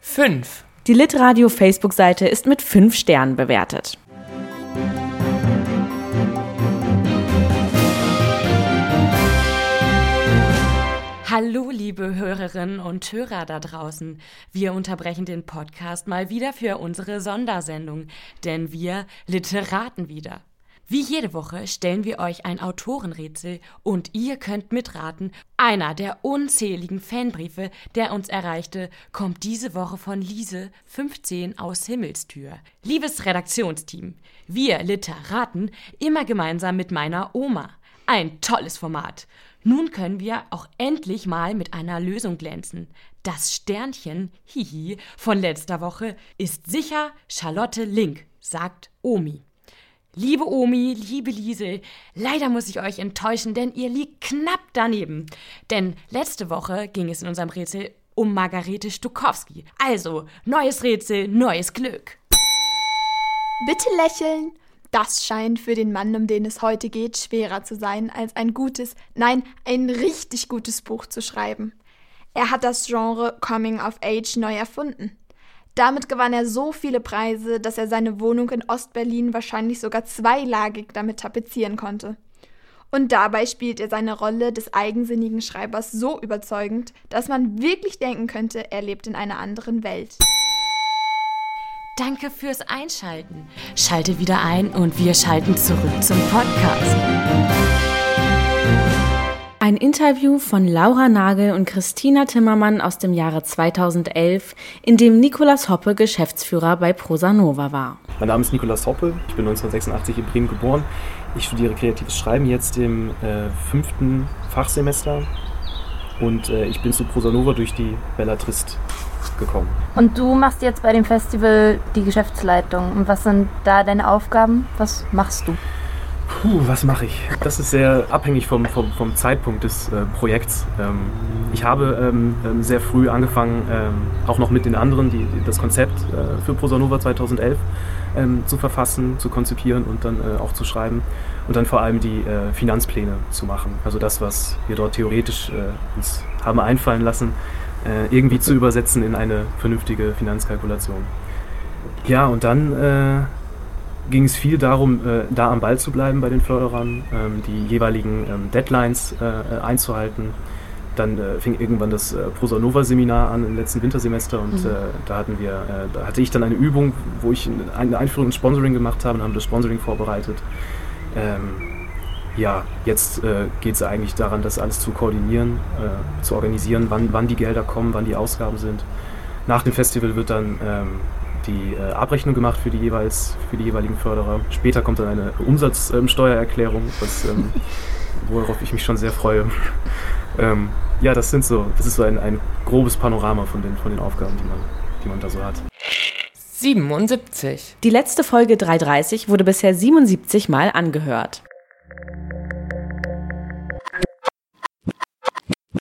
5. Die Litradio Facebook-Seite ist mit 5 Sternen bewertet. Hallo, liebe Hörerinnen und Hörer da draußen. Wir unterbrechen den Podcast mal wieder für unsere Sondersendung, denn wir literaten wieder. Wie jede Woche stellen wir euch ein Autorenrätsel und ihr könnt mitraten. Einer der unzähligen Fanbriefe, der uns erreichte, kommt diese Woche von Lise 15 aus Himmelstür. Liebes Redaktionsteam, wir Literaten immer gemeinsam mit meiner Oma. Ein tolles Format. Nun können wir auch endlich mal mit einer Lösung glänzen. Das Sternchen, hihi, von letzter Woche ist sicher Charlotte Link, sagt Omi. Liebe Omi, liebe Liesel, leider muss ich euch enttäuschen, denn ihr liegt knapp daneben. Denn letzte Woche ging es in unserem Rätsel um Margarete Stukowski. Also, neues Rätsel, neues Glück. Bitte lächeln. Das scheint für den Mann, um den es heute geht, schwerer zu sein, als ein gutes, nein, ein richtig gutes Buch zu schreiben. Er hat das Genre Coming of Age neu erfunden. Damit gewann er so viele Preise, dass er seine Wohnung in Ostberlin wahrscheinlich sogar zweilagig damit tapezieren konnte. Und dabei spielt er seine Rolle des eigensinnigen Schreibers so überzeugend, dass man wirklich denken könnte, er lebt in einer anderen Welt. Danke fürs Einschalten. Schalte wieder ein und wir schalten zurück zum Podcast. Ein Interview von Laura Nagel und Christina Timmermann aus dem Jahre 2011, in dem Nikolaus Hoppe Geschäftsführer bei Prosanova war. Mein Name ist Nikolaus Hoppe, ich bin 1986 in Bremen geboren. Ich studiere kreatives Schreiben jetzt im äh, fünften Fachsemester und äh, ich bin zu Prosanova durch die Bellatrist gekommen. Und du machst jetzt bei dem Festival die Geschäftsleitung. Und was sind da deine Aufgaben? Was machst du? Puh, was mache ich? Das ist sehr abhängig vom, vom, vom Zeitpunkt des äh, Projekts. Ähm, ich habe ähm, ähm sehr früh angefangen, ähm, auch noch mit den anderen, die, das Konzept äh, für Prosanova 2011 ähm, zu verfassen, zu konzipieren und dann äh, auch zu schreiben. Und dann vor allem die äh, Finanzpläne zu machen. Also das, was wir dort theoretisch äh, uns haben einfallen lassen, äh, irgendwie zu übersetzen in eine vernünftige Finanzkalkulation. Ja, und dann äh, ging es viel darum, äh, da am Ball zu bleiben bei den Förderern, ähm, die jeweiligen ähm, Deadlines äh, einzuhalten. Dann äh, fing irgendwann das äh, Prosanova-Seminar an im letzten Wintersemester und mhm. Äh, da hatten wir, äh, da hatte ich dann eine Übung, wo ich eine Einführung ins Sponsoring gemacht habe und haben das Sponsoring vorbereitet. Ähm, ja, jetzt äh, geht es eigentlich daran, das alles zu koordinieren, äh, zu organisieren, wann, wann die Gelder kommen, wann die Ausgaben sind. Nach dem Festival wird dann ähm, die äh, Abrechnung gemacht für die, jeweils, für die jeweiligen Förderer. Später kommt dann eine Umsatzsteuererklärung, ähm, worauf ich mich schon sehr freue. ähm, ja, das sind so, das ist so ein, ein grobes Panorama von den, von den Aufgaben, die man, die man da so hat. 77. Die letzte Folge 330 wurde bisher 77 Mal angehört.